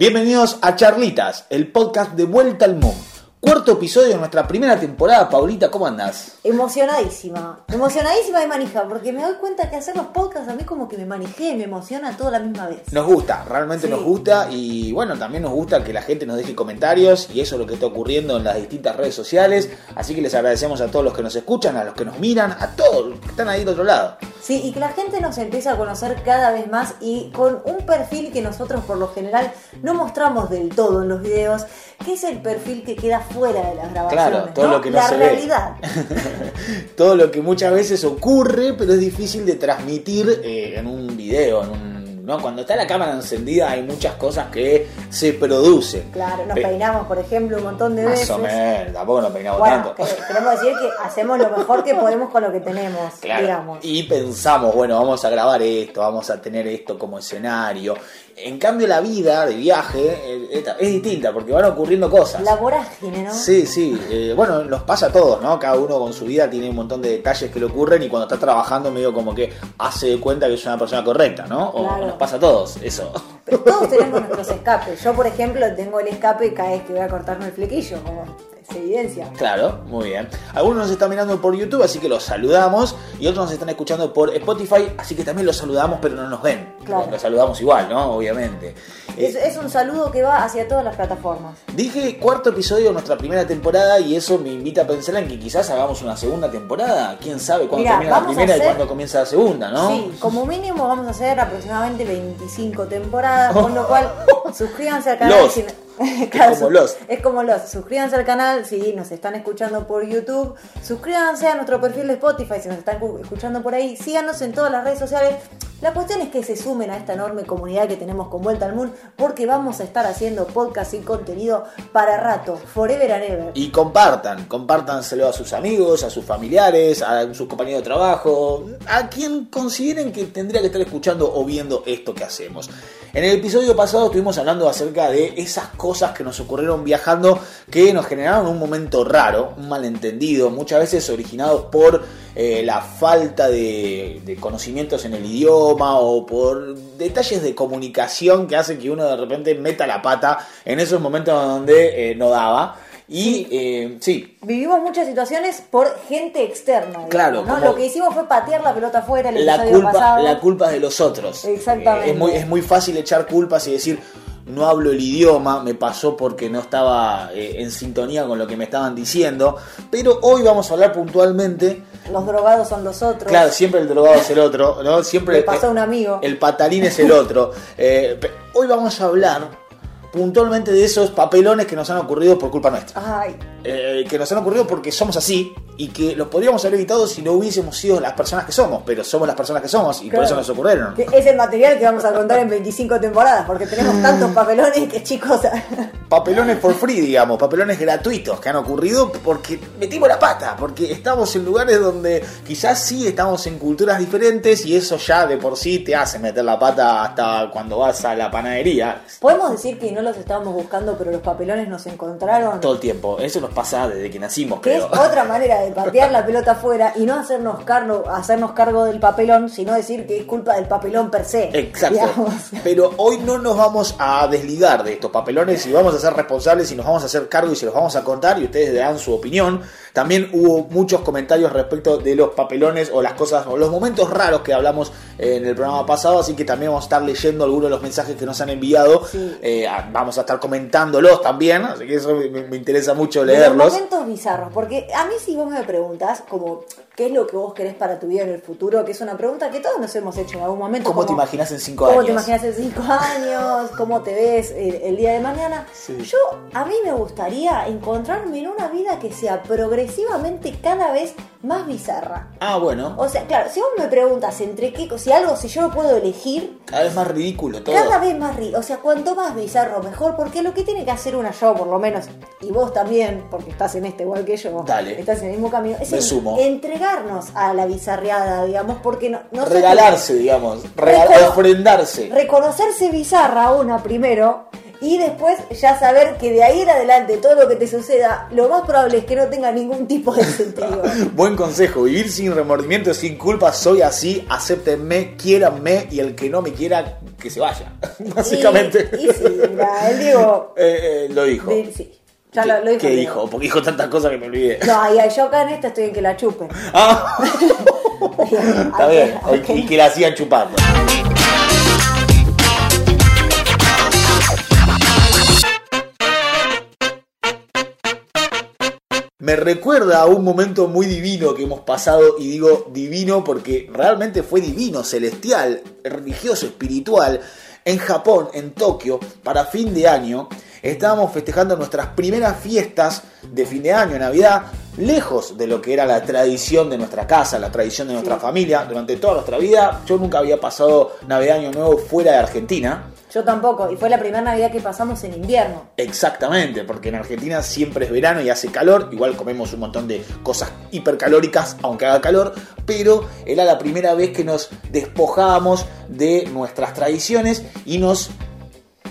Bienvenidos a Charlitas, el podcast de Vuelta al Mundo. Cuarto episodio de nuestra primera temporada. Paulita, ¿cómo andás? Emocionadísima, emocionadísima de manija, porque me doy cuenta que hacer los podcasts a mí como que me manejé, me emociona todo a la misma vez. Nos gusta, realmente Sí. nos gusta y bueno, también nos gusta que la gente nos deje comentarios y eso es lo que está ocurriendo en las distintas redes sociales. Así que les agradecemos a todos los que nos escuchan, a los que nos miran, a todos los que están ahí del otro lado. Sí, y que la gente nos empiece a conocer cada vez más y con un perfil que nosotros por lo general no mostramos del todo en los videos, que es el perfil que queda fuera de las grabaciones. Claro, todo lo que no la se ve. realidad. Todo lo que muchas veces ocurre, pero es difícil de transmitir eh, en un video, en un- ¿no? Cuando está la cámara encendida hay muchas cosas que se producen. Claro, nos Pe- peinamos, por ejemplo, un montón de Más veces. o menos, tampoco nos peinamos Bueno, tanto. que- queremos decir que hacemos lo mejor que podemos con lo que tenemos, Claro. digamos. Y pensamos, bueno, vamos a grabar esto, vamos a tener esto como escenario. En cambio, la vida de viaje eh, es, es distinta porque van ocurriendo cosas. La vorágine, ¿no? Sí, sí. eh, bueno, nos pasa a todos, ¿no? Cada uno con su vida tiene un montón de detalles que le ocurren y cuando está trabajando medio como que hace de cuenta que es una persona correcta, ¿no? O Claro. nos pasa a todos, eso. Pero todos tenemos nuestros escapes. Yo, por ejemplo, tengo el escape cada vez que voy a cortarme el flequillo, como es evidencia. Claro, muy bien. Algunos nos están mirando por YouTube, así que los saludamos. Y otros nos están escuchando por Spotify, así que también los saludamos, pero no nos ven. Claro. Los saludamos igual, ¿no? Obviamente. Es, Eh, es un saludo que va hacia todas las plataformas. Dije cuarto episodio de nuestra primera temporada y eso me invita a pensar en que quizás hagamos una segunda temporada. ¿Quién sabe cuándo Mirá, termina la primera y cuándo comienza la segunda, no? Sí, como mínimo vamos a hacer aproximadamente 25 temporadas, con lo cual suscríbanse al canal. Lost. Es como Lost. Es como Lost. Suscríbanse al canal si nos están escuchando por YouTube. Suscríbanse a nuestro perfil de Spotify si nos están cu- escuchando por ahí. Síganos en todas las redes sociales. La cuestión es que se sumen a esta enorme comunidad que tenemos con Vuelta al Mundo porque vamos a estar haciendo podcast y contenido para rato, forever and ever. Y compartan, compártanselo a sus amigos, a sus familiares, a sus compañeros de trabajo, a quien consideren que tendría que estar escuchando o viendo esto que hacemos. En el episodio pasado estuvimos hablando acerca de esas cosas que nos ocurrieron viajando que nos generaron un momento raro, un malentendido, muchas veces originados por eh, la falta de, de conocimientos en el idioma o por detalles de comunicación que hacen que uno de repente meta la pata en esos momentos donde eh, no daba. Y eh, sí, Vivimos muchas situaciones por gente externa. digamos, Claro, ¿no? Lo que hicimos fue patear la pelota afuera el la episodio culpa, pasado. la culpa de los otros. Exactamente. Eh, es, muy, es muy fácil echar culpas y decir, no hablo el idioma, me pasó porque no estaba eh, en sintonía con lo que me estaban diciendo. Pero hoy vamos a hablar puntualmente. Los drogados son los otros. Claro, siempre el drogado es el otro, ¿no? Siempre Le pasó a un amigo. El patalín es el otro. Eh, hoy vamos a hablar puntualmente de esos papelones que nos han ocurrido por culpa nuestra. Ay, Eh, que nos han ocurrido porque somos así y que los podríamos haber evitado si no hubiésemos sido las personas que somos, pero somos las personas que somos y por eso nos ocurrieron. es el material que vamos a contar en 25 temporadas, porque tenemos tantos papelones que chicos. Papelones for free, digamos, papelones gratuitos que han ocurrido porque metimos la pata, porque estamos en lugares donde quizás sí estamos en culturas diferentes y eso ya de por sí te hace meter la pata hasta cuando vas a la panadería. Podemos decir que no los estábamos buscando, pero los papelones nos encontraron. Todo el tiempo, eso nos pasa desde que nacimos, Que es otra manera de patear la pelota afuera y no hacernos cargo, hacernos cargo del papelón, sino decir que es culpa del papelón per se. Exacto. digamos. Pero hoy no nos vamos a desligar de estos papelones y vamos a ser responsables y nos vamos a hacer cargo y se los vamos a contar y ustedes darán su opinión. También hubo muchos comentarios respecto de los papelones o las cosas o los momentos raros que hablamos en el programa pasado, así que también vamos a estar leyendo algunos de los mensajes que nos han enviado. Sí. Eh, vamos a estar comentándolos también, así que eso me, me interesa mucho De los leerlos. momentos bizarros, porque a mí si vos me preguntas como qué es lo que vos querés para tu vida en el futuro, que es una pregunta que todos nos hemos hecho en algún momento. ¿Cómo te como, imaginas en cinco ¿Cómo años? te imaginas en cinco años? ¿Cómo te ves el, el día de mañana? Sí. Yo, a mí me gustaría encontrarme en una vida que sea progresivamente cada vez más bizarra. Ah, bueno, O sea, claro, si vos me preguntas entre qué, si algo, si yo lo puedo elegir, cada vez más ridículo todo. cada vez más ri- o sea, cuanto más bizarro mejor, porque lo que tiene que hacer una yo, por lo menos, y vos también, porque estás en este igual que yo, Dale. estás en el mismo camino, es Me en- sumo. A la bizarreada, digamos, porque no, Regalarse, digamos, regal- Recono- ofrendarse. reconocerse bizarra una primero y después ya saber que de ahí en adelante todo lo que te suceda, lo más probable es que no tenga ningún tipo de sentido. Buen consejo, vivir sin remordimiento, sin culpa, soy así, acéptenme, quiéranme y el que no me quiera, que se vaya, básicamente. Y, y sí, mira, el Diego. Eh, eh, lo dijo. sí. Ya lo, lo dijo. ¿Qué dijo? Porque dijo tantas cosas que me olvidé. No, y yo acá en esta estoy en que la chupen. Ah, está bien. Y que la hacían chupando. Me recuerda a un momento muy divino que hemos pasado, y digo divino porque realmente fue divino, celestial, religioso, espiritual. En Japón, en Tokio, para fin de año, estábamos festejando nuestras primeras fiestas de fin de año, Navidad, lejos de lo que era la tradición de nuestra casa, la tradición de nuestra familia. Durante toda nuestra vida, yo nunca había pasado Navidad Año Nuevo fuera de Argentina. Yo tampoco, y fue la primera Navidad que pasamos en invierno. Exactamente, porque en Argentina siempre es verano y hace calor, igual comemos un montón de cosas hipercalóricas, aunque haga calor, pero era la primera vez que nos despojábamos de nuestras tradiciones y nos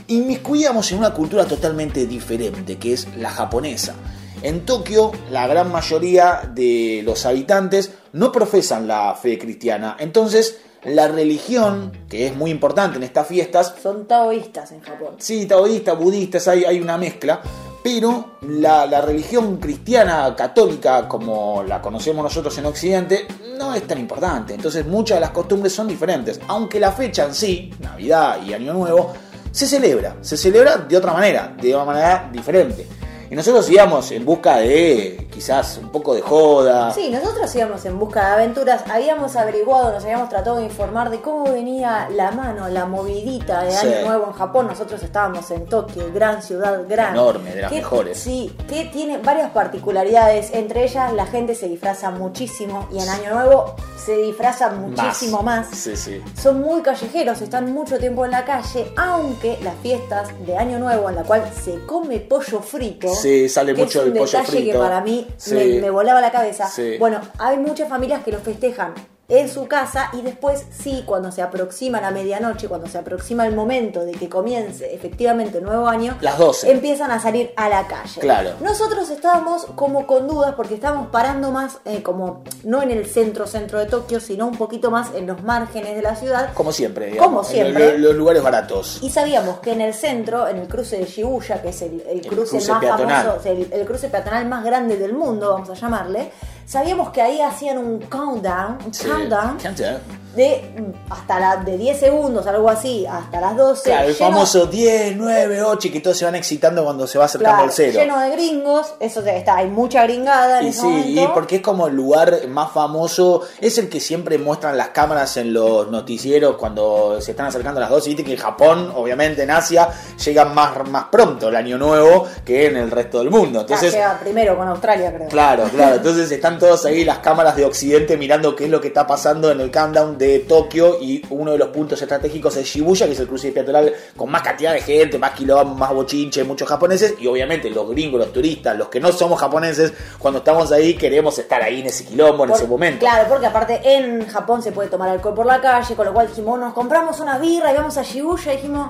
inmiscuíamos en una cultura totalmente diferente, que es la japonesa. En Tokio, la gran mayoría de los habitantes no profesan la fe cristiana, entonces la religión, que es muy importante en estas fiestas, Son taoístas en Japón. Sí, taoístas, budistas, hay, hay una mezcla. Pero la, la religión cristiana católica, como la conocemos nosotros en Occidente, no es tan importante. Entonces muchas de las costumbres son diferentes. Aunque la fecha en sí, Navidad y Año Nuevo, se celebra. Se celebra de otra manera, de una manera diferente. Y nosotros íbamos en busca de quizás un poco de joda. Sí, nosotros íbamos en busca de aventuras, habíamos averiguado, nos habíamos tratado de informar de cómo venía la mano, la movidita de Sí. Año Nuevo en Japón. Nosotros estábamos en Tokio, gran ciudad, gran. Enorme, de las que- mejores. Sí, que tiene varias particularidades. Entre ellas, la gente se disfraza muchísimo y en Año Nuevo se disfraza muchísimo más. Sí, sí. Son muy callejeros, están mucho tiempo en la calle, aunque las fiestas de Año Nuevo en la cual se come pollo frito, Sí, sale que mucho es un el pollo detalle que frito. para mí Sí. me, me volaba la cabeza. Sí. Bueno, hay muchas familias que lo festejan en su casa y después sí, cuando se aproxima la medianoche, cuando se aproxima el momento de que comience efectivamente el nuevo año, Las 12. empiezan a salir a la calle. Claro. Nosotros estábamos como con dudas porque estábamos parando más eh, como no en el centro centro de Tokio, sino un poquito más en los márgenes de la ciudad. Como siempre, digamos. Como en siempre. lo- los lugares baratos. Y sabíamos que en el centro, en el cruce de Shibuya, que es el, el cruce, cruce más famoso, el, el cruce peatonal más grande del mundo, vamos a llamarle, sabíamos que ahí hacían un countdown, un Sí. countdown Countdown. De hasta la, de 10 segundos, algo así, hasta las 12. Claro, el lleno- famoso 10, 9, 8 y que todos se van excitando cuando se va acercando claro, al cero. lleno de gringos, eso está, hay mucha gringada en Y ese sí, y porque es como el lugar más famoso, es el que siempre muestran las cámaras en los noticieros cuando se están acercando a las 12. Viste que en Japón, obviamente en Asia, llegan más, más pronto el año nuevo que en el resto del mundo. Ah, Entonces, llega primero con Australia, creo. Claro, claro. Entonces están todos ahí las cámaras de Occidente mirando qué es lo que está pasando en el countdown de Tokio y uno de los puntos estratégicos es Shibuya, que es el cruce peatonal con más cantidad de gente, más quilombo, más bochinche, muchos japoneses y obviamente los gringos, los turistas, los que no somos japoneses, cuando estamos ahí queremos estar ahí en ese quilombo, en Por- ese momento. Claro, porque aparte en Japón se puede tomar alcohol por la calle, con lo cual dijimos, nos compramos una birra y vamos a Shibuya y dijimos,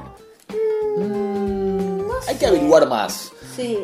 "Mm, no Hay sé". que averiguar más.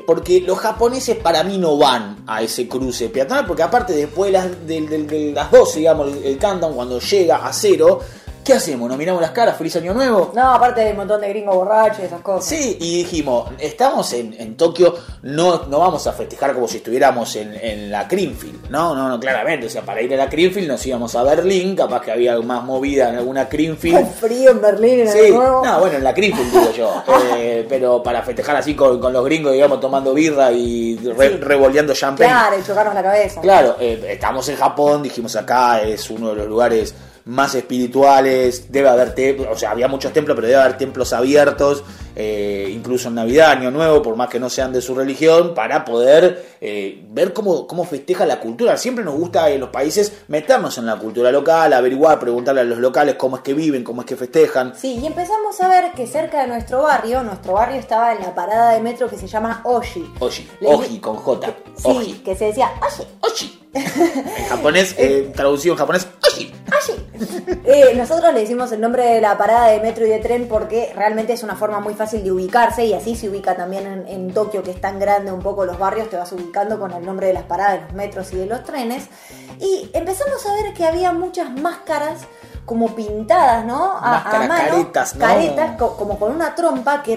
Porque los japoneses para mí no van a ese cruce peatonal, porque aparte después de las, de- de las 12, digamos, el, el countdown, cuando llega a cero, ¿qué hacemos? ¿Nos miramos las caras? ¿Feliz año nuevo? No, aparte hay un montón de gringos borrachos y esas cosas. Sí, y dijimos, estamos en, en Tokio, no, no vamos a festejar como si estuviéramos en, en la Creamfield. No, no, no, claramente. O sea, para ir a la Creamfield nos íbamos a Berlín, capaz que había más movida en alguna Con Creamfield. frío en Berlín en Sí, el nuevo. no, bueno, en la Creamfield digo yo. Eh, pero para festejar así con, con los gringos, digamos, tomando birra y re- Sí. revoleando champagne. Claro, y chocarnos la cabeza. Claro, eh, estamos en Japón, dijimos acá es uno de los lugares más espirituales, debe haber templos, o sea, había muchos templos, pero debe haber templos abiertos, eh, incluso en Navidad, Año Nuevo, por más que no sean de su religión, para poder eh, ver cómo, cómo festeja la cultura. Siempre nos gusta en los países meternos en la cultura local, averiguar, preguntarle a los locales cómo es que viven, cómo es que festejan. Sí, y empezamos a ver que cerca de nuestro barrio, nuestro barrio estaba en la parada de metro que se llama Oshi. Oji, Le- Oji con J, Sí, Oji, que se decía Oshi. Oji. En japonés, eh, traducido en japonés, Oji. Eh, nosotros le decimos el nombre de la parada de metro y de tren porque realmente es una forma muy fácil de ubicarse y así se ubica también en, en Tokio, que es tan grande un poco los barrios, te vas ubicando con el nombre de las paradas de los metros y de los trenes. Y empezamos a ver que había muchas máscaras como pintadas, ¿no? A, Máscaras, a mano, caretas, ¿no? caretas co- como con una trompa que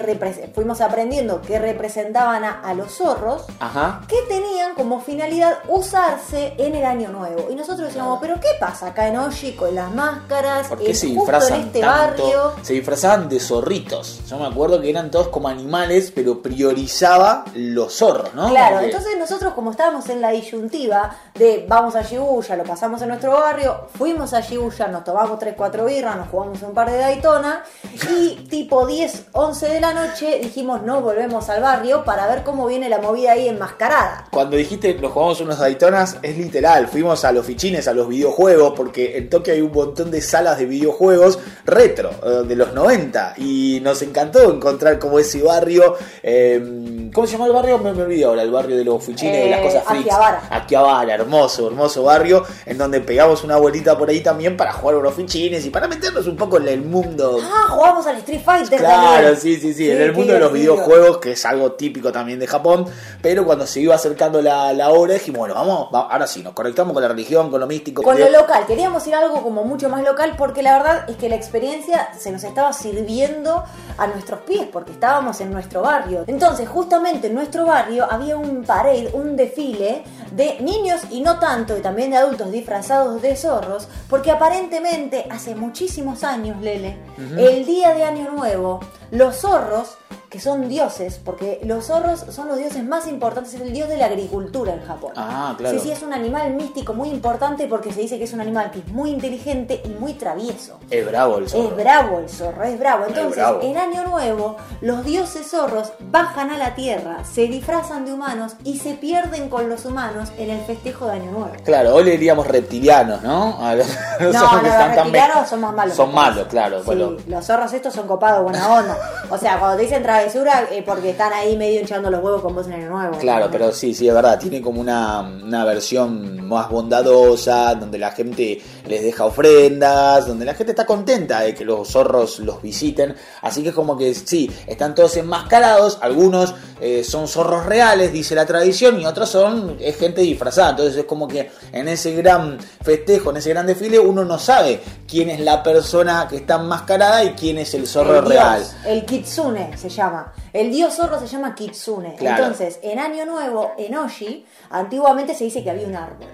fuimos aprendiendo que representaban a, a los zorros Ajá. que tenían como finalidad usarse en el año nuevo. Y nosotros decíamos, pero ¿qué pasa acá en Oshi con las máscaras? ¿Por qué en- se disfrazan en este tanto? barrio. Se disfrazaban de zorritos. Yo me acuerdo que eran todos como animales, pero priorizaba los zorros, ¿no? Claro, Porque- entonces nosotros como estábamos en la disyuntiva de vamos a Shibuya, lo pasamos en nuestro barrio, fuimos a Shibuya, nos tomamos 3, 4 birras, nos jugamos un par de Daytona y tipo 10, 11 de la noche dijimos no volvemos al barrio para ver cómo viene la movida ahí enmascarada. Cuando dijiste nos jugamos unos Daytonas, es literal. Fuimos a los fichines, a los videojuegos, porque en Tokio hay un montón de salas de videojuegos retro, eh, de los 90. Y nos encantó encontrar como ese barrio. eh, ¿Cómo se llama el barrio? Me, me olvidé ahora, el barrio de los fichines, de las Eh, cosas freaks. Akihabara. Akihabara, hermoso, hermoso barrio, en donde pegamos una vueltita por ahí también para jugar unos fichines y para meternos un poco en el mundo Ah, jugamos al Street Fighter Claro, también. sí, sí, sí, Sí, en el mundo de los divertido. videojuegos, que es algo típico también de Japón, pero cuando se iba acercando la, la hora dijimos, bueno, vamos, va- ahora sí, nos conectamos con la religión, con lo místico. Con lo local, queríamos ir a algo como mucho más local porque la verdad es que la experiencia se nos estaba sirviendo a nuestros pies porque estábamos en nuestro barrio. Entonces, justamente en nuestro barrio había un parade, un desfile de niños y no tanto, y también de adultos disfrazados de zorros, porque aparentemente hace muchísimos años, Lele, el día de Año Nuevo, los zorros que son dioses, porque los zorros son los dioses más importantes, es el dios de la agricultura en Japón. Ah, claro. Sí, sí, es un animal místico muy importante porque se dice que es un animal que es muy inteligente y muy travieso. Es bravo el zorro. Es bravo el zorro, es bravo. Entonces, bravo. en Año Nuevo, los dioses zorros bajan a la tierra, se disfrazan de humanos y se pierden con los humanos en el festejo de Año Nuevo. Claro, hoy le diríamos reptilianos, ¿no? A los, No, zorros no, los reptilianos son más malos. Son malos, claro. Sí, bueno. los zorros estos son copados, buena onda. O sea, cuando te dicen travesura, eh, porque están ahí medio hinchando los huevos con vos en Año Nuevo. Claro, ¿no? pero sí, sí, es verdad. Tiene como una, una versión más bondadosa, donde la gente les deja ofrendas, donde la gente está contenta de que los zorros los visiten. Así que es como que sí, están todos enmascarados. Algunos eh, son zorros reales, dice la tradición, y otros son es gente disfrazada. Entonces es como que en ese gran festejo, en ese gran desfile, uno no sabe quién es la persona que está enmascarada y quién es el zorro el dios, real. el kitsune se llama. El dios zorro se llama kitsune. Claro. Entonces, en Año Nuevo, en Oshi, antiguamente se dice que había un árbol.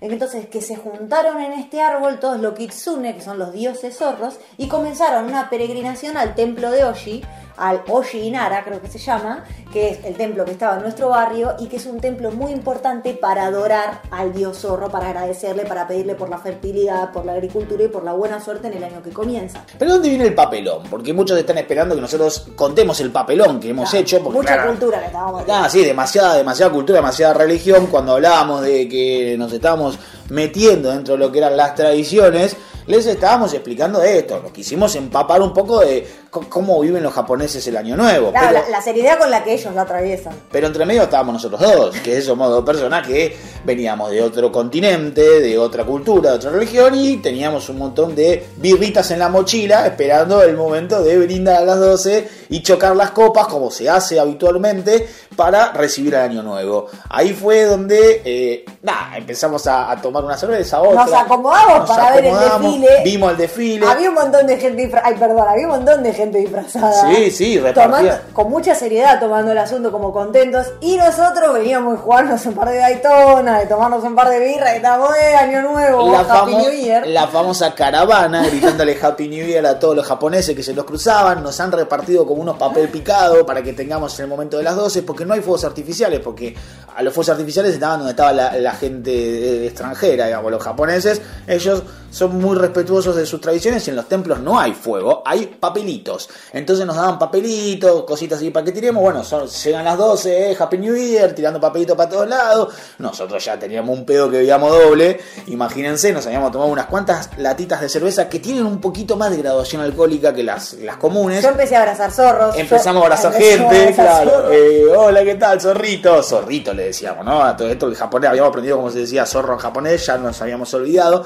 Entonces, que se juntaron en este árbol todos los kitsune, que son los dioses zorros, y comenzaron una peregrinación al templo de Oshi, al Oshi Inara, creo que se llama, que es el templo que estaba en nuestro barrio y que es un templo muy importante para adorar al dios zorro, para agradecerle, para pedirle por la fertilidad, por la agricultura y por la buena suerte en el año que comienza. Pero ¿dónde viene el papelón? Porque muchos están esperando que nosotros contemos el papelón que hemos Claro, hecho. Porque, mucha claro, cultura que estábamos Ah, sí, demasiada, demasiada cultura, demasiada religión. Cuando hablábamos de que nos estábamos metiendo dentro de lo que eran las tradiciones, les estábamos explicando esto. Nos quisimos empapar un poco de cómo viven los japoneses el año nuevo. Claro, pero, la, la seriedad con la que ellos la atraviesan. pero entre medio estábamos nosotros dos, que somos dos personas que veníamos de otro continente, de otra cultura, de otra religión y teníamos un montón de birritas en la mochila esperando el momento de brindar a las 12 y chocar las copas como se hace habitualmente para recibir el año nuevo. Ahí fue donde eh, nada, empezamos a, a tomar una cerveza, otra. Nos acomodamos para ver el desfile. Vimos el desfile. Había un montón de gente disfrazada. Ay, perdón, había un montón de gente disfrazada. Sí, sí, Tomando, con mucha seriedad tomando el asunto como contentos. Y nosotros veníamos a jugarnos un par de Daytona, de tomarnos un par de birras, y estamos año nuevo, la, Happy famo- New Year. la famosa caravana gritándole Happy New Year a todos los japoneses que se los cruzaban. Nos han repartido como unos papel picado para que tengamos en el momento de las 12, porque no hay fuegos artificiales, porque a los fuegos artificiales estaban donde estaba la, la gente eh, extranjera, digamos, los japoneses. Ellos son muy respetuosos de sus tradiciones y en los templos no hay fuego, hay papelitos. Entonces nos daban papelitos, cositas así para que tiremos. Bueno, son, llegan las 12, eh, Happy New Year, tirando papelitos para todos lados. Nosotros ya teníamos un pedo que veíamos doble. Imagínense, nos habíamos tomado unas cuantas latitas de cerveza que tienen un poquito más de graduación alcohólica que las, las comunes. Yo empecé a abrazar zorros. Empezamos a abrazar a gente, claro. eh, hola, ¿qué tal? Zorrito. Zorrito le decíamos, ¿no? A todo esto el japonés, habíamos aprendido cómo se decía zorro en japonés, ya nos habíamos olvidado.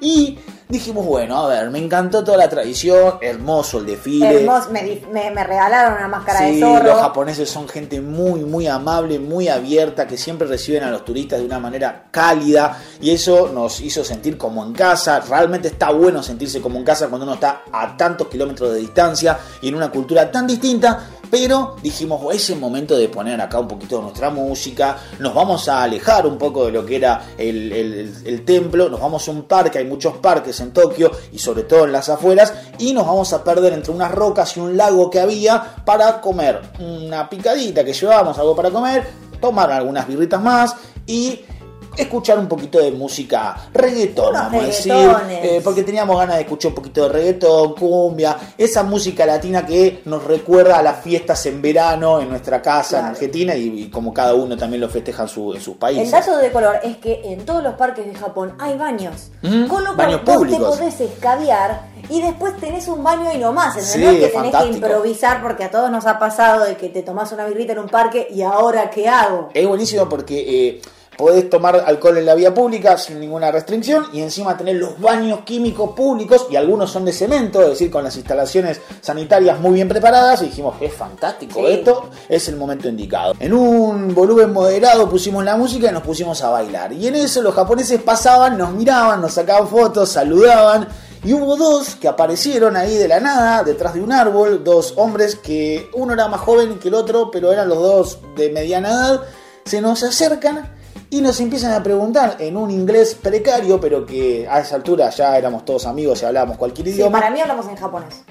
Y dijimos, bueno, a ver, me encantó toda la tradición, hermoso el desfile. Hermoso, me, di- me- me regalaron una máscara Sí, de zorro. los japoneses son gente muy, muy amable, muy abierta, que siempre reciben a los turistas de una manera cálida y eso nos hizo sentir como en casa. Realmente está bueno sentirse como en casa cuando uno está a tantos kilómetros de distancia y en una cultura tan distinta. Pero dijimos, "Oh, es el momento de poner acá un poquito de nuestra música, nos vamos a alejar un poco de lo que era el- el templo, nos vamos a un parque, hay muchos parques en Tokio y sobre todo en las afueras, y nos vamos a perder entre unas rocas y un lago que había para comer. Una picadita que llevábamos, algo para comer, tomar algunas birritas más y escuchar un poquito de música reggaetón, Unos vamos a decir, eh, porque teníamos ganas de escuchar un poquito de reggaetón, cumbia, esa música latina que nos recuerda a las fiestas en verano en nuestra casa en. Argentina y, y como cada uno también lo festeja en, su- en sus El países. dato de color es que en todos los parques de Japón hay baños. Mm, Con lo cual baños vos públicos. te podés escabiar y después tenés un baño y no más. Sí, no es que tenés fantástico. que improvisar porque a todos nos ha pasado de que te tomás una birrita en un parque y ahora qué hago. Es buenísimo porque eh, podés tomar alcohol en la vía pública sin ninguna restricción y encima tener los baños químicos públicos y algunos son de cemento, es decir, con las instalaciones sanitarias muy bien preparadas y dijimos, es fantástico Sí. esto, es el momento indicado. En un volumen moderado pusimos la música y nos pusimos a bailar y en eso los japoneses pasaban, nos miraban, nos sacaban fotos, saludaban. Y hubo dos que aparecieron ahí de la nada, detrás de un árbol, dos hombres que uno era más joven que el otro, pero eran los dos de mediana edad, se nos acercan y nos empiezan a preguntar en un inglés precario, pero que a esa altura ya éramos todos amigos y hablábamos cualquier Sí, idioma. para mí hablamos en japonés.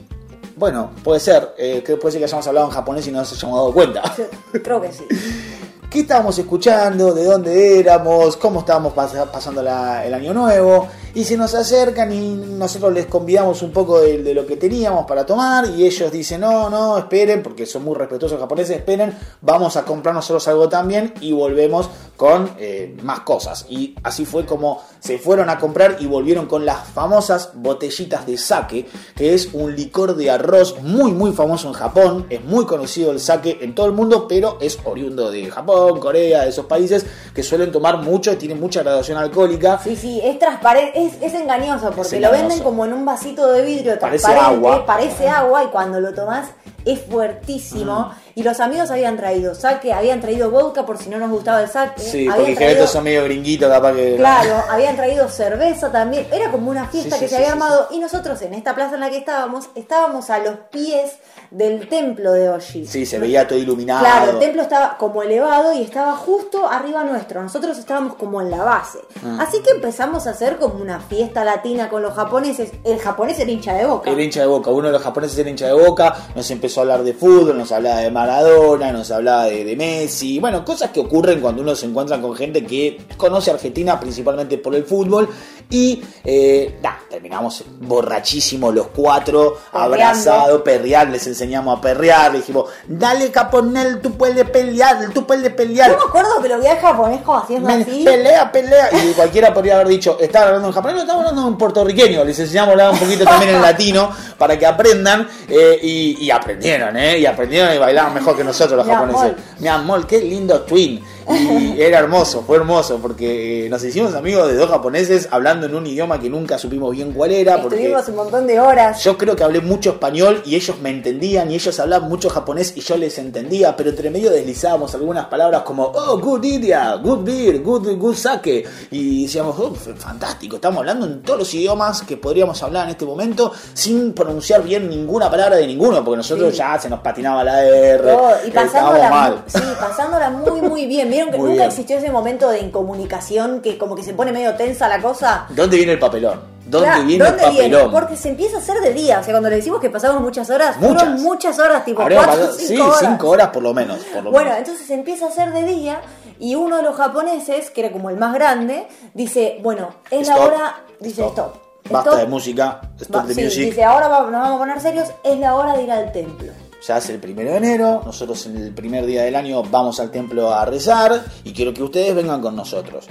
Bueno, puede ser, eh, que puede ser que hayamos hablado en japonés y no nos hayamos dado cuenta. Sí, Creo que sí. ¿Qué estábamos escuchando? ¿De dónde éramos? ¿Cómo estábamos pas- pasando el año nuevo? Y se nos acercan y nosotros les convidamos un poco de, lo que teníamos para tomar y ellos dicen, no, no, esperen, porque son muy respetuosos japoneses, esperen, vamos a comprar nosotros algo también y volvemos con eh, más cosas. Y así fue como se fueron a comprar y volvieron con las famosas botellitas de sake, que es un licor de arroz muy, muy famoso en Japón. Es muy conocido el sake en todo el mundo, pero es oriundo de Japón, Corea, de esos países que suelen tomar mucho y tienen mucha graduación alcohólica. Sí, sí, es transparente, es, es engañoso porque Es lo venden como en un vasito de vidrio Parece transparente, agua. parece agua y cuando lo tomás es fuertísimo. Y los amigos habían traído sake, habían traído vodka por si no nos gustaba el sake. Sí, habían porque traído- son medio gringuitos, capaz que. Claro, habían traído cerveza también. Era como una fiesta Sí, que sí, se sí, había armado. Y nosotros en esta plaza en la que estábamos, estábamos a los pies del templo de Oshi. Sí, se veía todo iluminado. Claro, el templo estaba como elevado y estaba justo arriba nuestro. Nosotros estábamos como en la base. Ah. Así que empezamos a hacer como una fiesta latina con los japoneses. El japonés era hincha de boca. Era hincha de boca, uno de los japoneses era hincha de boca, nos empezó hablar de fútbol, nos hablaba de Maradona, nos hablaba de, de Messi, bueno, cosas que ocurren cuando uno se encuentra con gente que conoce a Argentina principalmente por el fútbol y eh, nah, terminamos borrachísimos los cuatro, abrazados, perrear, les enseñamos a perrear, le dijimos, dale Caponel, tú puedes pelear, tú puedes pelear. Yo me acuerdo que lo vi al japonés como haciendo así. pelea, pelea. Y cualquiera podría haber dicho, estaba hablando en japonés, no, estaba hablando en puertorriqueño. Les enseñamos a hablar un poquito también en latino para que aprendan. eh, y, y aprendieron, ¿eh? Y aprendieron y bailaban mejor que nosotros los Mi japoneses. amor. Mi amor, qué lindo twin. Y era hermoso, fue hermoso, porque eh, nos hicimos amigos de dos japoneses hablando en un idioma que nunca supimos bien cuál era. Estuvimos un montón de horas. yo creo que hablé mucho español y ellos me entendían y ellos hablaban mucho japonés y yo les entendía, pero entre medio deslizábamos algunas palabras como, oh, good idea, good beer, good, good sake. Y decíamos, oh, fantástico, estamos hablando en todos los idiomas que podríamos hablar en este momento sin pronunciar bien ninguna palabra de ninguno, porque nosotros Sí. ya se nos patinaba la R, Todo, y pasándola, mal. sí, pasándola muy muy bien. ¿Vieron que Muy nunca bien. existió ese momento de incomunicación que como que se pone medio tensa la cosa? ¿Dónde viene el papelón? ¿Dónde Claro, viene ¿dónde el papelón? Porque se empieza a hacer de día. O sea, cuando le decimos que pasamos muchas horas, Muchas. fueron muchas horas, tipo cuatro, pasado- cinco sí, horas. cinco horas por lo menos. Por lo Bueno, menos. entonces se empieza a hacer de día y uno de los japoneses, que era como el más grande, dice, bueno, es la hora, dice stop. Basta Stop. de música, stop Va- the sí, music. dice, ahora nos vamos a poner serios, es la hora de ir al templo. Ya es el primero de enero, nosotros en el primer día del año vamos al templo a rezar y quiero que ustedes vengan con nosotros.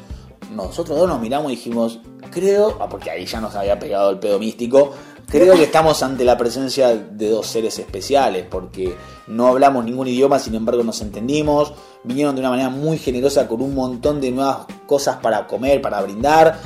Nosotros dos nos miramos y dijimos, creo, ah, porque ahí ya nos había pegado el pedo místico, creo que estamos ante la presencia de dos seres especiales, porque no hablamos ningún idioma, sin embargo nos entendimos, vinieron de una manera muy generosa con un montón de nuevas cosas para comer, para brindar.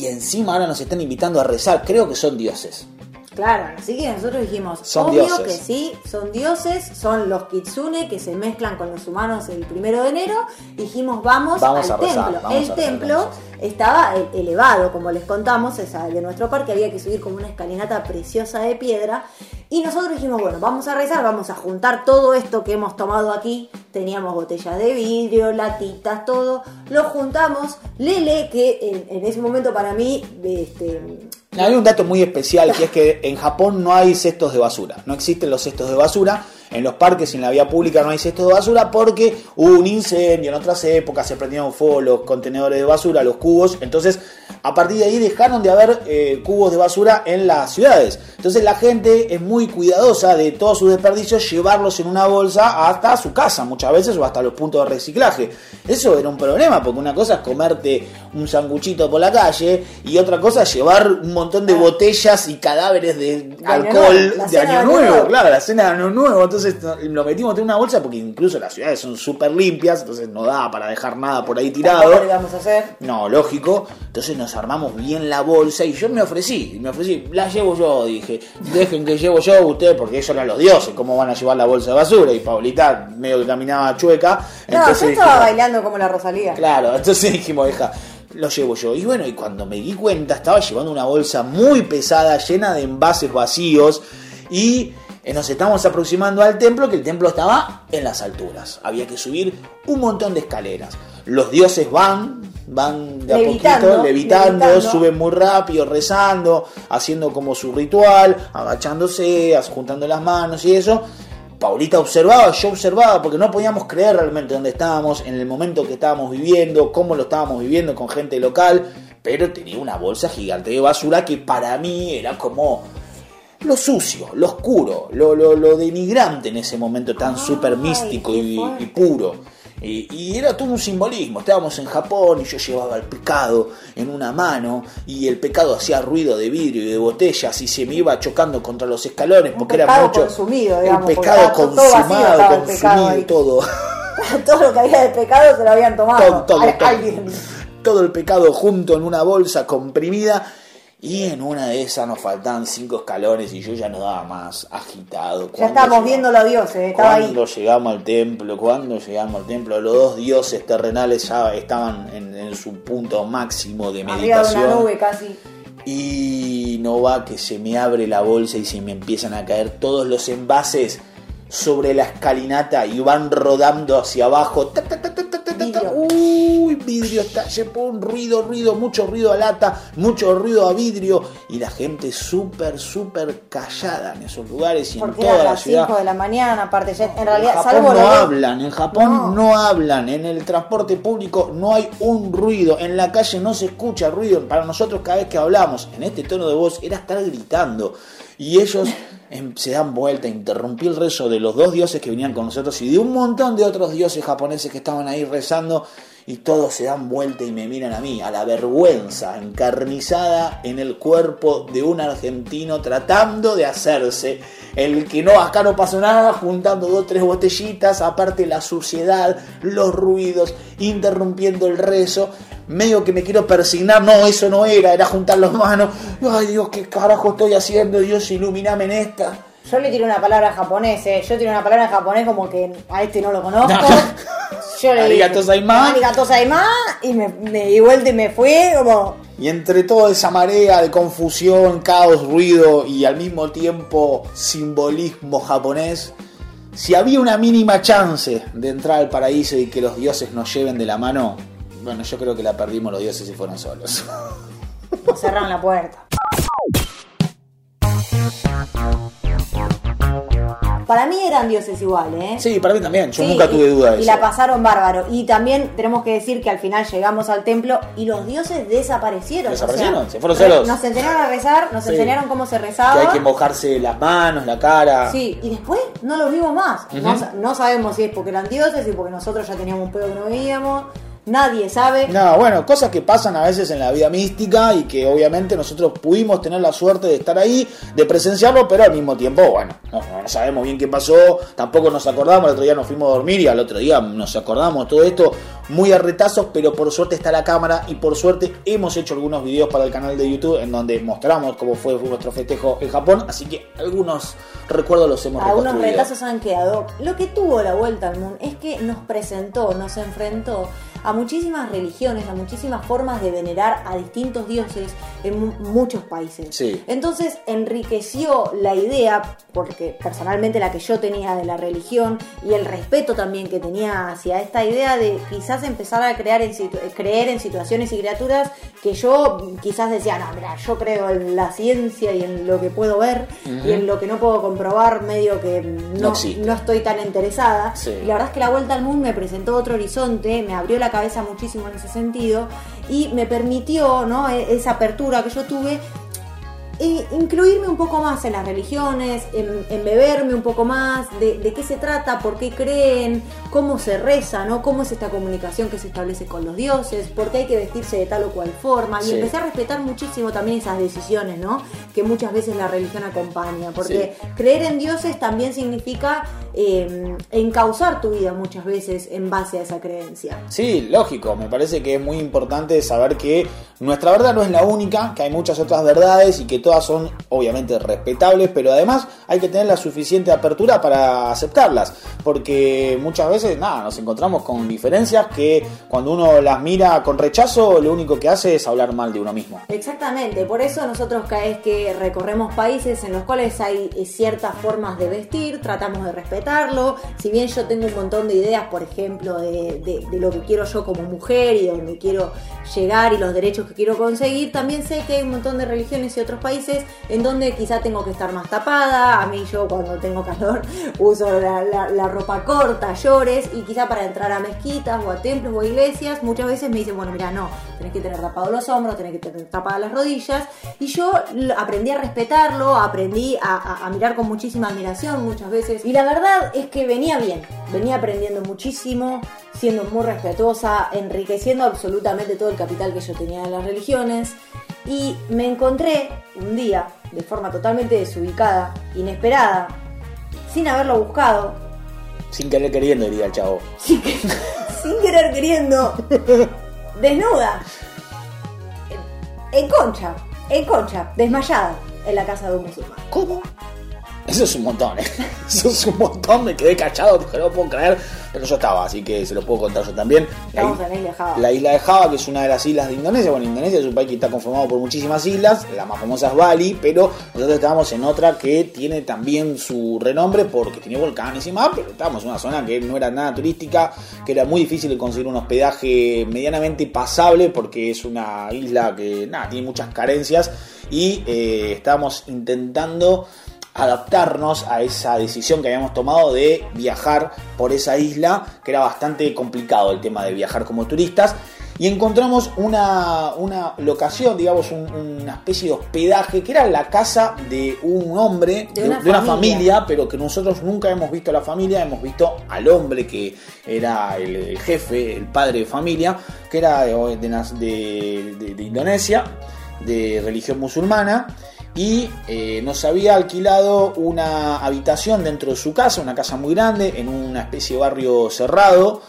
y encima ahora nos están invitando a rezar. Creo que son dioses. Claro, así que nosotros dijimos, Son obvio dioses. que sí, son dioses, son los kitsune que se mezclan con los humanos el primero de enero. Dijimos, vamos, Vamos al rezar, templo. vamos el templo estaba e- elevado, como les contamos, es de nuestro parque, había que subir como una escalinata preciosa de piedra. Y nosotros dijimos, bueno, vamos a rezar, vamos a juntar todo esto que hemos tomado aquí. Teníamos botellas de vidrio, latitas, todo. Lo juntamos. Lele, que en, en ese momento para mí, este, Hay un dato muy especial que es que en Japón no hay cestos de basura. No existen los cestos de basura. En los parques y en la vía pública no hay cestos de basura porque hubo un incendio en otras épocas, se prendieron fuego los contenedores de basura, los cubos. Entonces, a partir de ahí dejaron de haber eh, cubos de basura en las ciudades. Entonces, la gente es muy cuidadosa de todos sus desperdicios, llevarlos en una bolsa hasta su casa muchas veces o hasta los puntos de reciclaje. Eso era un problema porque una cosa es comerte un sanguchito por la calle y otra cosa es llevar un montón de botellas y cadáveres de alcohol de año Nuevo. claro, la cena de año nuevo, entonces no- lo metimos en una bolsa porque incluso las ciudades son súper limpias, entonces no da para dejar nada por ahí tirado. lo íbamos a hacer. No, lógico. Entonces nos armamos bien la bolsa y yo me ofrecí, me ofrecí, la llevo yo, dije, dejen que llevo yo ustedes porque ellos eran los dioses, ¿cómo van a llevar la bolsa de basura? Y Paulita medio que caminaba chueca. No, entonces yo estaba dijimos, bailando como la Rosalía. Claro, entonces dijimos, deja, lo llevo yo. Y bueno, y cuando me di cuenta, estaba llevando una bolsa muy pesada, llena de envases vacíos, y eh, nos estamos aproximando al templo, que el templo estaba en las alturas. Había que subir un montón de escaleras. Los dioses van, van de a poquito, levitando, levitando. suben muy rápido, rezando, haciendo como su ritual, agachándose, juntando las manos y eso. Paulita observaba, yo observaba, porque no podíamos creer realmente dónde estábamos, en el momento que estábamos viviendo, cómo lo estábamos viviendo con gente local, pero tenía una bolsa gigante de basura que para mí era como lo sucio, lo oscuro, lo, lo, lo denigrante en ese momento tan Ay, súper místico y, puro. Y, y era todo un simbolismo. Estábamos en Japón y yo llevaba el pecado en una mano y el pecado hacía ruido de vidrio y de botellas y se me iba chocando contra los escalones Un porque era mucho. consumido, digamos, el pecado todo consumado, estaba el pecado consumido, todo. Todo lo que había de pecado se lo habían tomado. todo, todo. Todo el pecado junto en una bolsa comprimida. Y en una de esas nos faltaban cinco escalones y yo ya no daba más agitado. Ya ¿Cuándo estábamos viendo los dioses, estaba ahí. Cuando llegamos al templo, cuando llegamos al templo, los dos dioses terrenales ya estaban en, en su punto máximo de meditación. una nube casi. Y no va que se me abre la bolsa y se me empiezan a caer todos los envases sobre la escalinata y van rodando hacia abajo. Vidrio está, un ruido, ruido, mucho ruido a lata, mucho ruido a vidrio y la gente súper, súper callada en esos lugares y Porque en toda la las ciudad. 5 de la mañana, aparte ya, en En realidad, Japón salvo no hablan, en Japón No. no. hablan, en el transporte público no hay un ruido, en la calle no se escucha ruido. Para nosotros cada vez que hablamos en este tono de voz era estar gritando. Y ellos em, se dan vuelta, interrumpí el rezo de los dos dioses que venían con nosotros y de un montón de otros dioses japoneses que estaban ahí rezando y todos se dan vuelta y me miran a mí, a la vergüenza encarnizada en el cuerpo de un argentino tratando de hacerse el que no, acá no pasó nada, juntando dos tres botellitas, aparte la suciedad, los ruidos, interrumpiendo el rezo, medio que me quiero persignar, no, eso no era, era juntar las manos, ay Dios, qué carajo estoy haciendo, Dios, iluminame en esta. Yo le tiré una palabra en japonés, eh. Yo tiré una palabra en japonés como que a este no lo conozco. Yo le dije, Arigato gozaimasu. Arigato gozaimasu", y me, me di vuelta y me fui como... Y entre toda esa marea de confusión, caos, ruido y al mismo tiempo simbolismo japonés, si había una mínima chance de entrar al paraíso y que los dioses nos lleven de la mano, bueno, yo creo que la perdimos los dioses y fueron solos. Nos cerraron la puerta. Para mí eran dioses iguales, ¿eh? Sí, para mí también, yo Sí, nunca y- tuve duda de Y eso. la pasaron bárbaro. Y también tenemos que decir que al final llegamos al templo y los dioses desaparecieron. Desaparecieron, o sea, se fueron solos. Nos enseñaron a rezar, nos Sí. enseñaron cómo se Que rezaba. hay que mojarse las manos, la cara. Sí, y después no los vimos más. no, no sabemos si es porque eran dioses y porque nosotros ya teníamos un pedo que no veíamos. Nadie sabe. No, bueno, cosas que pasan a veces en la vida mística y que obviamente nosotros pudimos tener la suerte de estar ahí, de presenciarlo, pero al mismo tiempo, bueno, no, no sabemos bien qué pasó, tampoco nos acordamos, el otro día nos fuimos a dormir y al otro día nos acordamos todo esto muy a retazos, pero por suerte está la cámara y por suerte hemos hecho algunos videos para el canal de YouTube en donde mostramos cómo fue nuestro festejo en Japón, así que algunos recuerdos los hemos Algunos retazos han quedado. Lo que tuvo la vuelta al mundo es que nos presentó, nos enfrentó a muchísimas religiones, a muchísimas formas de venerar a distintos dioses en mu- muchos países. Sí. Entonces enriqueció la idea, porque personalmente la que yo tenía de la religión y el respeto también que tenía hacia esta idea de quizás empezar a crear en creer en situaciones y criaturas que yo quizás decía, no, mira, yo creo en la ciencia y en lo que puedo ver y en lo que no puedo comprobar, medio que No no, estoy tan interesada. Sí. Y la verdad es que la vuelta al mundo me presentó otro horizonte, me abrió la cabeza muchísimo en ese sentido y me permitió, ¿no? E- Esa apertura que yo tuve e incluirme un poco más en las religiones, en, en beberme un poco más de, de qué se trata, por qué creen, cómo se reza, ¿no? Cómo es esta comunicación que se establece con los dioses, por qué hay que vestirse de tal o cual forma. Y Sí. empecé a respetar muchísimo también esas decisiones, ¿no? Que muchas veces la religión acompaña. Porque creer en dioses también significa eh, encauzar tu vida muchas veces en base a esa creencia. Sí, lógico, me parece que es muy importante saber que nuestra verdad no es la única, que hay muchas otras verdades y que todas son obviamente respetables, pero además hay que tener la suficiente apertura para aceptarlas, porque muchas veces nada, nos encontramos con diferencias que cuando uno las mira con rechazo, lo único que hace es hablar mal de uno mismo. Exactamente, por eso nosotros cada vez que recorremos países en los cuales hay eh, ciertas formas de vestir, tratamos de respetarlo. Si bien yo tengo un montón de ideas, por ejemplo, de, de- de lo que quiero yo como mujer y donde quiero llegar y los derechos que quiero conseguir, también sé que hay un montón de religiones y otros países en donde quizá tengo que estar más tapada. A mí yo cuando tengo calor uso la, la- ropa corta, llores, y quizá para entrar a mezquitas o a templos o a iglesias, muchas veces me dicen, bueno, mira, no, tenés que tener tapados los hombros, tenés que tener tapadas las rodillas. Y yo aprendí a respetarlo, aprendí a, a- a mirar con muchísima admiración muchas veces. Y la verdad es que venía bien, venía aprendiendo muchísimo, siendo muy respetuosa, enriqueciendo absolutamente todo el capital que yo tenía de las religiones. Y me encontré un día, de forma totalmente desubicada, inesperada, sin haberlo buscado, Sin querer queriendo, diría el chavo. sin, sin querer queriendo, desnuda, en, concha, en concha, desmayada, en la casa de un musulmán. ¿Cómo? Eso es un montón, ¿eh? Eso es un montón, me quedé cachado, dije, no puedo creer, pero yo estaba, así que se lo puedo contar yo también. Estamos La- en la isla de Java. La isla de Java, que es una de las islas de Indonesia. Bueno, Indonesia es un país que está conformado por muchísimas islas. La más famosa es Bali, pero nosotros estábamos en otra que tiene también su renombre porque tiene volcanes y más, pero estábamos en una zona que no era nada turística, que era muy difícil de conseguir un hospedaje medianamente pasable porque es una isla que, nada, tiene muchas carencias y eh, estábamos intentando adaptarnos a esa decisión que habíamos tomado de viajar por esa isla, que era bastante complicado el tema de viajar como turistas. Y encontramos una, una locación, digamos, un- una especie de hospedaje, que era la casa de un hombre, De una de una familia. pero que nosotros nunca hemos visto a la familia, hemos visto al hombre que era el, el jefe, el padre de familia, que era de- de Indonesia, de religión musulmana, y eh, nos había alquilado una habitación dentro de su casa, una casa muy grande, en una especie de barrio cerrado.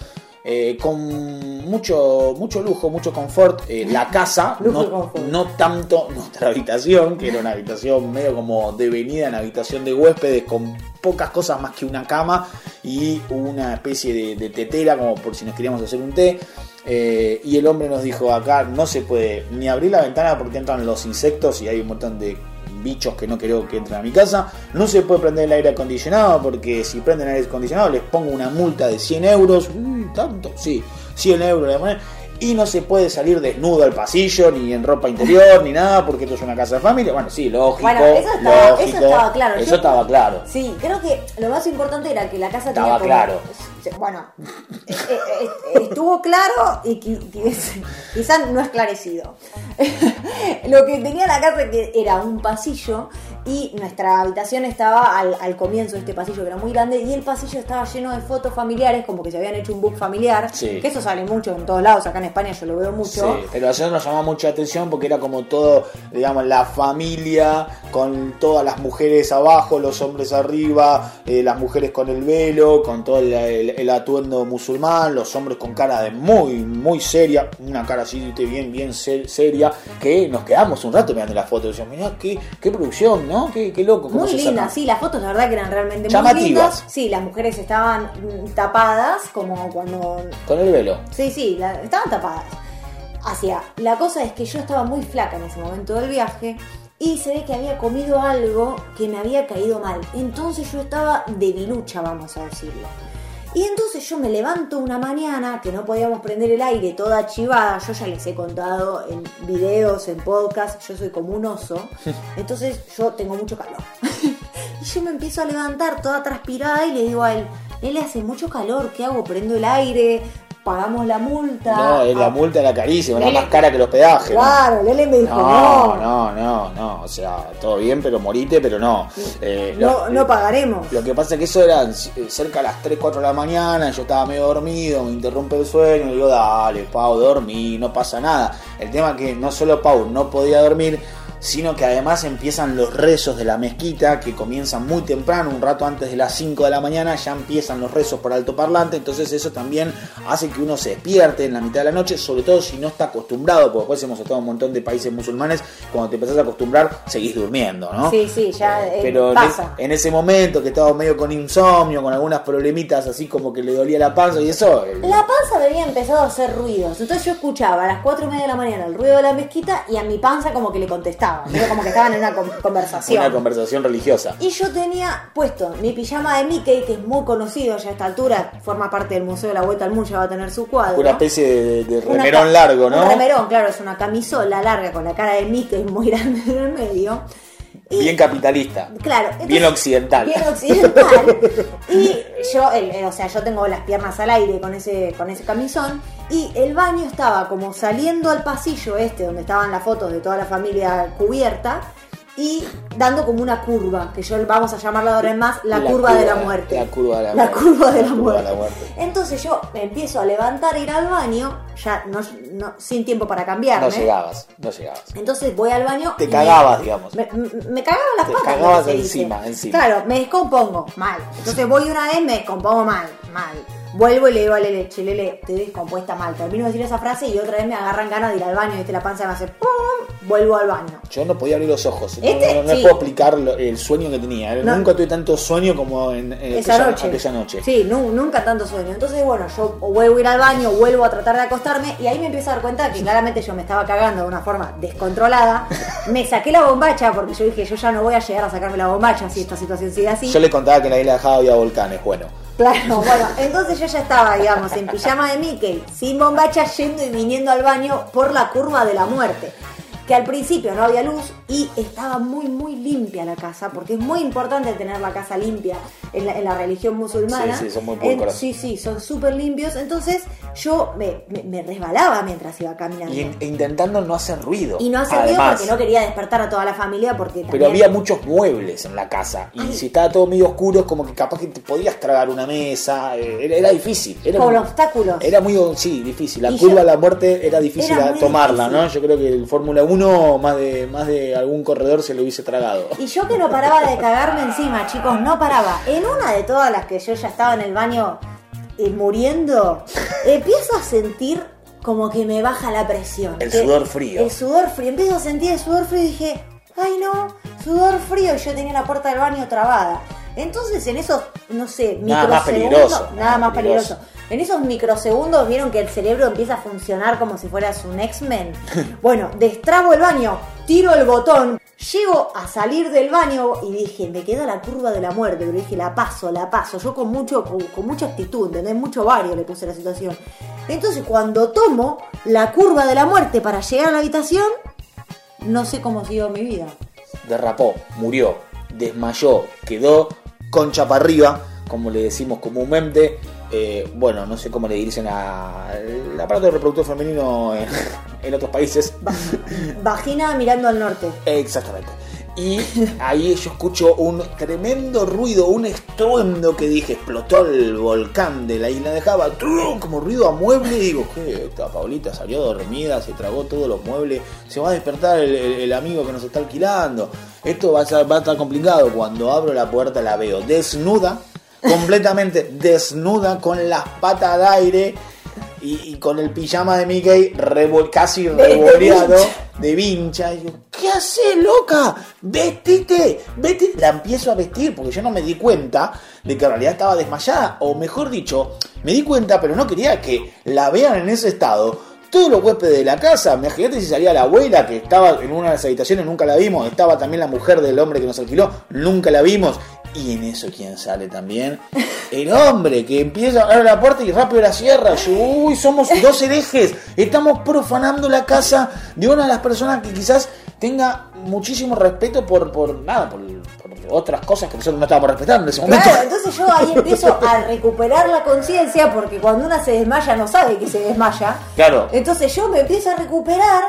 eh, con mucho, mucho lujo, mucho confort, eh, la casa, no, tanto nuestra habitación, que era una habitación medio como devenida en habitación de huéspedes, con pocas cosas más que una cama y una especie de, de tetera, como por si nos queríamos hacer un té. Eh, y el hombre nos dijo, acá no se puede ni abrir la ventana porque entran los insectos y hay un montón de bichos que no quiero que entren a mi casa. No se puede prender el aire acondicionado porque si prenden el aire acondicionado les pongo una multa de 100 euros. Uy, ¿Tanto? Sí, 100 euros le. Y no se puede salir desnudo al pasillo, ni en ropa interior, ni nada, porque esto es una casa de familia. Bueno, sí, lógico. Bueno, eso estaba- lógico, eso estaba claro. Eso Yo- estaba claro. Sí, creo que lo más importante era que la casa Estaba tenía como- claro. Bueno, eh, eh, eh, estuvo claro y qui- qui- quizás no esclarecido. Lo que tenía la casa que era un pasillo y nuestra habitación estaba al, al comienzo de este pasillo que era muy grande y el pasillo estaba lleno de fotos familiares como que se habían hecho un book familiar, Sí. que eso sale mucho en todos lados, acá en España yo lo veo mucho. Sí, pero nosotros nos llamaba mucha atención porque era como todo, digamos, la familia con todas las mujeres abajo, los hombres arriba, eh, las mujeres con el velo, con todo el, el- el atuendo musulmán, los hombres con cara de muy, muy seria, una cara así bien, bien seria, que nos quedamos un rato mirando la foto y decíamos, mirá, qué, qué producción, ¿no? Qué, qué loco. Muy linda, sí, las fotos la verdad que eran realmente muy lindas. Sí, las mujeres estaban tapadas, como cuando... Con el velo. Sí, sí, estaban tapadas. Hacia, la cosa es que yo estaba muy flaca en ese momento del viaje y se ve que había comido algo que me había caído mal. Entonces yo estaba debilucha, vamos a decirlo. Y entonces yo me levanto una mañana que no podíamos prender el aire toda chivada. Yo ya les he contado en videos, en podcast, yo soy como un oso. Entonces yo tengo mucho calor. y yo me empiezo a levantar toda transpirada y le digo a él, él hace mucho calor, ¿qué hago? Prendo el aire, pagamos la multa. No, la multa era carísima, era más cara que los peajes. Claro, Lele me dijo, no, no, no, no, o sea, todo bien, pero morite, pero no. Eh, no, no pagaremos. Lo que pasa es que eso era eh, cerca a las 3, 4 de la mañana, yo estaba medio dormido, me interrumpe el sueño, y digo, dale, Pau, dormí, no pasa nada. El tema es que no solo Pau no podía dormir, sino que además empiezan los rezos de la mezquita que comienzan muy temprano, un rato antes de las 5 de la mañana, ya empiezan los rezos por altoparlante, entonces eso también hace que uno se despierte en la mitad de la noche, sobre todo si no está acostumbrado, porque después hemos estado en un montón de países musulmanes, cuando te empezás a acostumbrar, seguís durmiendo, ¿no? Sí, sí, ya eh, Pero pasa. En, ese momento que estaba medio con insomnio, con algunas problemitas así como que le dolía la panza y eso... La panza me había empezado a hacer ruidos, entonces yo escuchaba a las 4 y media de la mañana el ruido de la mezquita y a mi panza como que le contestaba como que estaban en una conversación. Una conversación religiosa. Y yo tenía puesto mi pijama de Mickey, que es muy conocido ya a esta altura, forma parte del Museo de la Vuelta al Mundo, ya va a tener su cuadro. Una especie de, remerón largo, ¿no? Un remerón, claro, es una camisola larga con la cara de Mickey muy grande en el medio bien capitalista. Claro. bien occidental. Bien occidental. y yo, o sea, yo tengo las piernas al aire con ese, con ese camisón. Y el baño estaba como saliendo al pasillo este, donde estaban las fotos de toda la familia cubierta y dando como una curva, que yo vamos a llamarla ahora en más la, curva, de la muerte. La curva de la, la Curva de la, muerte. Entonces yo me empiezo a levantar, ir al baño, ya no, no, sin tiempo para cambiarme. No llegabas, no llegabas. Entonces voy al baño. Te cagabas, digamos. Me, me, cagaba las Te patas. Te cagabas encima, encima. Claro, me descompongo, mal. Entonces voy una vez, me descompongo mal, mal. Vuelvo y le digo a Lele, che, Lele, te descompuesta mal. Termino de decir esa frase y otra vez me agarran ganas de ir al baño, y la panza me hace ¡pum! Vuelvo al baño. Yo no podía abrir los ojos. no, este, puedo explicar el sueño que tenía. Nunca tuve tanto sueño como en, esa noche. aquella, noche. Sí, nunca tanto sueño. Entonces, bueno, yo vuelvo a ir al baño, vuelvo a tratar de acostarme y ahí me empiezo a dar cuenta que claramente yo me estaba cagando de una forma descontrolada. me saqué la bombacha porque yo dije, yo ya no voy a llegar a sacarme la bombacha si esta situación sigue así. Yo le contaba que en la isla de había volcanes. Bueno. Claro, bueno, entonces yo ya estaba, digamos, en pijama de Mickey, sin bombacha, yendo y viniendo al baño por la curva de la muerte que al principio no había luz y estaba muy, muy limpia la casa, porque es muy importante tener la casa limpia en la, religión musulmana. Sí, sí, son muy Sí, sí, son súper limpios. Entonces yo me, me, resbalaba mientras iba caminando. Y intentando no hacer ruido. Y no hacer ruido porque no quería despertar a toda la familia porque Pero había muchos muebles en la casa y si estaba todo medio oscuro es como que capaz que te podías tragar una mesa, eh, era, difícil. Era Como obstáculos. Era muy, sí, difícil. La curva de la muerte era difícil tomarla, ¿no? Yo creo que el Fórmula 1 uno más de, más de algún corredor se lo hubiese tragado. Y yo que no paraba de cagarme encima, chicos, no paraba. En una de todas las que yo ya estaba en el baño eh, muriendo, empiezo a sentir como que me baja la presión. El sudor frío. El sudor frío. Empiezo a sentir el sudor frío y dije, ay no, sudor frío. Y yo tenía la puerta del baño trabada. Entonces en esos, no sé, nada más peligroso. Nada, más peligroso. En esos microsegundos vieron que el cerebro empieza a funcionar como si fueras un X-Men. Bueno, destrabo el baño, tiro el botón, llego a salir del baño y dije, me queda la curva de la muerte, pero dije, la paso, la paso. Yo con mucho, con, mucha actitud, ¿entendés? Mucho vario le puse la situación. Entonces cuando tomo la curva de la muerte para llegar a la habitación, no sé cómo siguió mi vida. Derrapó, murió, desmayó, quedó concha para arriba, como le decimos comúnmente eh, bueno, no sé cómo le dicen al aparato reproductor femenino en, otros países. Vagina mirando al norte. Exactamente. Y ahí yo escucho un tremendo ruido, un estruendo que dije, explotó el volcán de la isla de Java, como ruido a mueble, y digo, ¿qué? Esta Paulita salió dormida, se tragó todos los muebles, se va a despertar el, amigo que nos está alquilando. Esto va a, va a estar complicado. Cuando abro la puerta la veo desnuda, completamente desnuda con las patas al aire y, y con el pijama de Mickey revol- casi revoleado de vincha. Y yo, ¿qué haces, loca? Vestite, vestite. La empiezo a vestir porque yo no me di cuenta de que en realidad estaba desmayada. O mejor dicho, me di cuenta, pero no quería que la vean en ese estado. Todos los huéspedes de la casa, imagínate si salía la abuela que estaba en una de las habitaciones, nunca la vimos. Estaba también la mujer del hombre que nos alquiló, nunca la vimos. Y en eso, ¿quién sale también? El hombre que empieza a abrir la puerta y rápido la cierra. Uy, somos dos herejes. Estamos profanando la casa de una de las personas que quizás tenga muchísimo respeto por, por nada, por, por otras cosas que nosotros no estábamos respetando en ese momento. Claro, entonces yo ahí empiezo a recuperar la conciencia porque cuando una se desmaya no sabe que se desmaya. Claro. Entonces yo me empiezo a recuperar,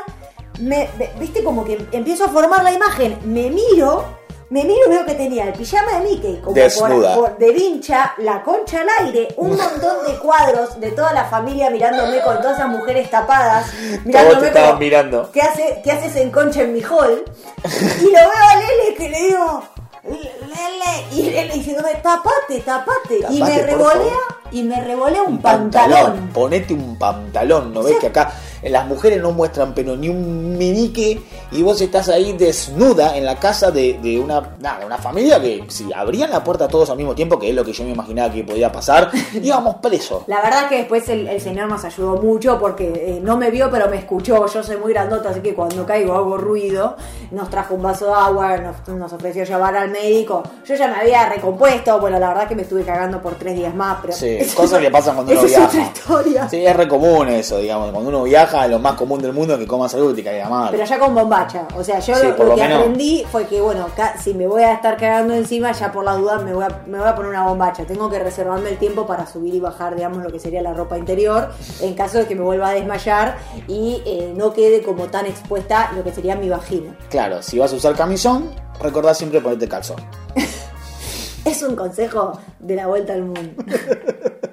me, me- viste como que empiezo a formar la imagen, me miro, me miro y veo que tenía el pijama de Mickey como Desnuda. por- por- de vincha, la concha al aire, un montón de cuadros de toda la familia mirándome con todas esas mujeres tapadas, mirándome te como, mirando. ¿Qué, hace, ¿Qué haces en concha en mi hall? Y lo veo a Lele que le digo, Lele, y Lele diciéndome, tapate, tapate. y Tapate, me por revolea, y me revolea un, pantalón. Ponete un pantalón, ¿no ves que acá las mujeres no muestran pero ni un menique y vos estás ahí desnuda en la casa de, de una, nada, una familia que si abrían la puerta todos al mismo tiempo, que es lo que yo me imaginaba que podía pasar, íbamos presos. La verdad que después el, el señor nos ayudó mucho porque eh, no me vio pero me escuchó. Yo soy muy grandota, así que cuando caigo hago ruido. Nos trajo un vaso de agua, nos, nos ofreció llevar al médico. Yo ya me había recompuesto. Bueno, la verdad que me estuve cagando por tres días más. Pero Sí, cosas que pasan cuando uno es viaja. historia. Sí, es re común eso, digamos. Cuando uno viaja, lo más común del mundo es que comas algo y te caiga mal. Pero ya con bombacha. O sea, yo Sí, lo, por lo lo que menos. aprendí fue que, bueno, si me voy a estar cagando encima, ya por la duda me voy, a, me voy a poner una bombacha. Tengo que reservarme el tiempo para subir y bajar, digamos, lo que sería la ropa interior, en caso de que me vuelva a desmayar y eh, no quede como tan expuesta lo que sería mi vagina. Claro, si vas a usar camisón, recordá siempre ponerte calzón. Es un consejo de la vuelta al mundo.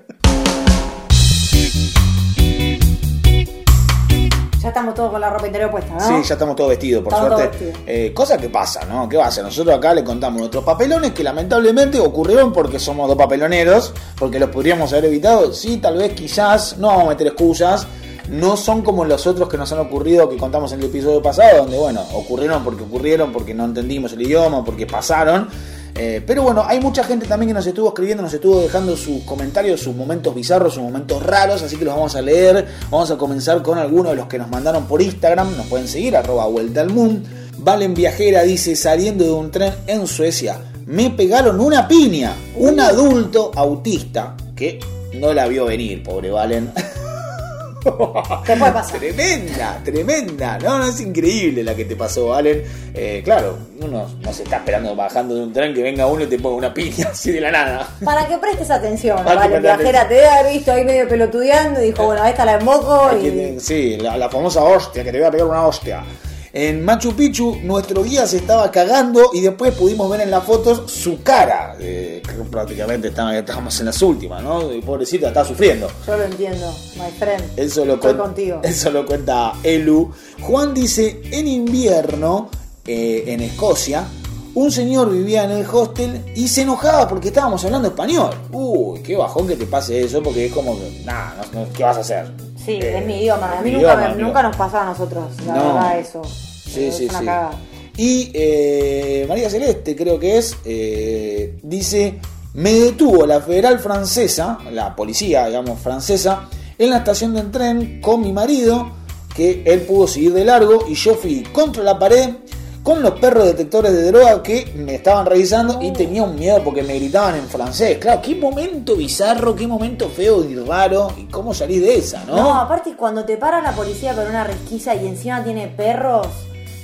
ya estamos todos con la ropa interior puesta, ¿no? Sí, ya estamos todos vestidos, por Estamos suerte. Eh, cosa que pasa, ¿no? ¿Qué va a hacer? Nosotros acá le contamos nuestros papelones que lamentablemente ocurrieron porque somos dos papeloneros, porque los podríamos haber evitado. Sí, tal vez, quizás, no vamos a meter excusas. No son como los otros que nos han ocurrido que contamos en el episodio pasado, donde, bueno, ocurrieron porque ocurrieron, porque no entendimos el idioma, porque pasaron. Eh, pero bueno, hay mucha gente también que nos estuvo escribiendo, nos estuvo dejando sus comentarios, sus momentos bizarros, sus momentos raros, así que los vamos a leer. Vamos a comenzar con algunos de los que nos mandaron por Instagram, nos pueden seguir, arroba vuelta al moon. Valen Viajera dice, saliendo de un tren en Suecia, me pegaron una piña, un adulto autista, que no la vio venir, pobre Valen. Te puede pasar. Tremenda, tremenda. No, no es increíble la que te pasó, Valen. Eh, claro, uno no se está esperando bajando de un tren que venga uno y te ponga una piña así de la nada. Para que prestes atención, Para vale, viajera, te debe haber visto ahí medio pelotudeando y dijo, bueno, esta la emboco y... Sí, la, la famosa hostia, que te voy a pegar una hostia. En Machu Picchu, nuestro guía se estaba cagando y después pudimos ver en las fotos su cara. eh, que prácticamente estábamos en las últimas, ¿no? Y pobrecita, está sufriendo. Yo lo entiendo, my friend. Eso lo, Estoy contigo. eso lo cuenta Elu. Juan dice, en invierno, eh, en Escocia, un señor vivía en el hostel y se enojaba porque estábamos hablando español. Uy, qué bajón que te pase eso, porque es como nada, no, no, ¿qué vas a hacer? Sí, Eh, es mi idioma. A mí nunca, idioma, me- amigo. nunca nos pasaba a nosotros, la No. verdad, eso. Sí, Es sí, una sí. cagada. Y eh, María Celeste, creo que es, eh, dice, me detuvo la federal francesa, la policía, digamos, francesa, en la estación del tren con mi marido, que él pudo seguir de largo y yo fui contra la pared con los perros detectores de droga que me estaban revisando y tenía un miedo porque me gritaban en francés. Claro, qué momento bizarro, qué momento feo y raro y cómo salís de esa, ¿no? No, aparte cuando te para la policía con una resquisa y encima tiene perros,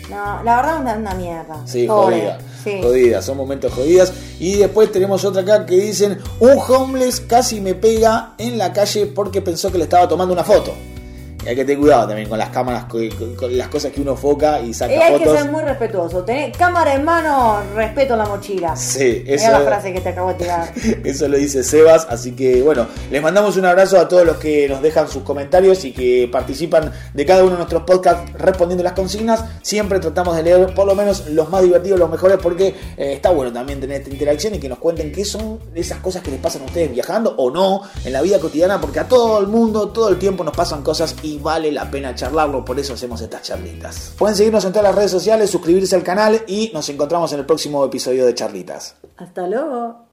no, la verdad es una mierda. Sí, Pobre. jodida. Sí. Jodidas, son momentos jodidas. Y después tenemos otra acá que dicen, un homeless casi me pega en la calle porque pensó que le estaba tomando una foto. Y hay que tener cuidado también con las cámaras, con, las cosas que uno foca y saca Y hay que ser muy respetuoso. Tener cámara en mano, respeto la mochila. Sí, Esa eso, es la frase que te acabo de tirar. eso lo dice Sebas. Así que bueno, les mandamos un abrazo a todos los que nos dejan sus comentarios y que participan de cada uno de nuestros podcasts respondiendo las consignas. Siempre tratamos de leer por lo menos los más divertidos, los mejores, porque eh, está bueno también tener esta interacción y que nos cuenten qué son esas cosas que les pasan a ustedes viajando o no en la vida cotidiana, porque a todo el mundo, todo el tiempo nos pasan cosas y vale la pena charlarlo, por eso hacemos estas charlitas. Pueden seguirnos en todas las redes sociales, suscribirse al canal y nos encontramos en el próximo episodio de Charlitas. Hasta luego.